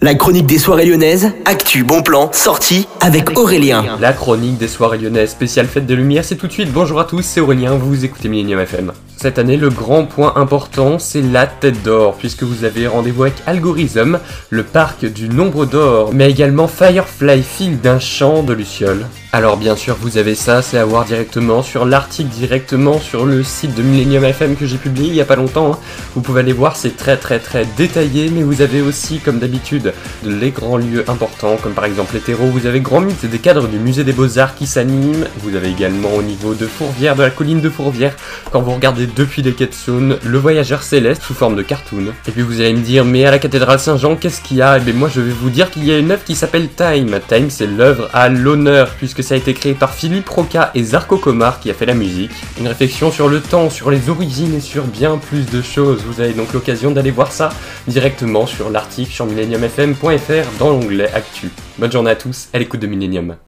La chronique des soirées lyonnaises, actu, bon plan, sortie avec Aurélien. La chronique des soirées lyonnaises, spéciale fête des Lumières, c'est tout de suite. Bonjour à tous, c'est Aurélien, vous écoutez Millennium FM. Cette année, le grand point important, c'est la tête d'or, puisque vous avez rendez-vous avec Algorithm, le parc du nombre d'or, mais également Firefly, fil d'un chant de Luciole. Alors bien sûr, vous avez ça, c'est à voir directement sur l'article, directement sur le site de Millennium FM que j'ai publié il y a pas longtemps. hein. Vous pouvez aller voir, c'est très très très détaillé, mais vous avez aussi, comme d'habitude, les grands lieux importants, comme par exemple les terreaux, vous avez Grand Mythe des cadres du musée des Beaux-Arts qui s'animent. Vous avez également au niveau de Fourvière, de la colline de Fourvière, quand vous regardez depuis les Ketsun, le voyageur céleste sous forme de cartoon. Et puis vous allez me dire, mais à la cathédrale Saint-Jean, qu'est-ce qu'il y a? Et bien moi je vais vous dire qu'il y a une œuvre qui s'appelle Time. Time, c'est l'œuvre à l'honneur, puisque ça a été créé par Philippe Roca et Zarko Komar qui a fait la musique. Une réflexion sur le temps, sur les origines et sur bien plus de choses. Vous avez donc l'occasion d'aller voir ça directement sur l'article sur millenniumfm.fr dans l'onglet Actu. Bonne journée à tous, à l'écoute de Millennium.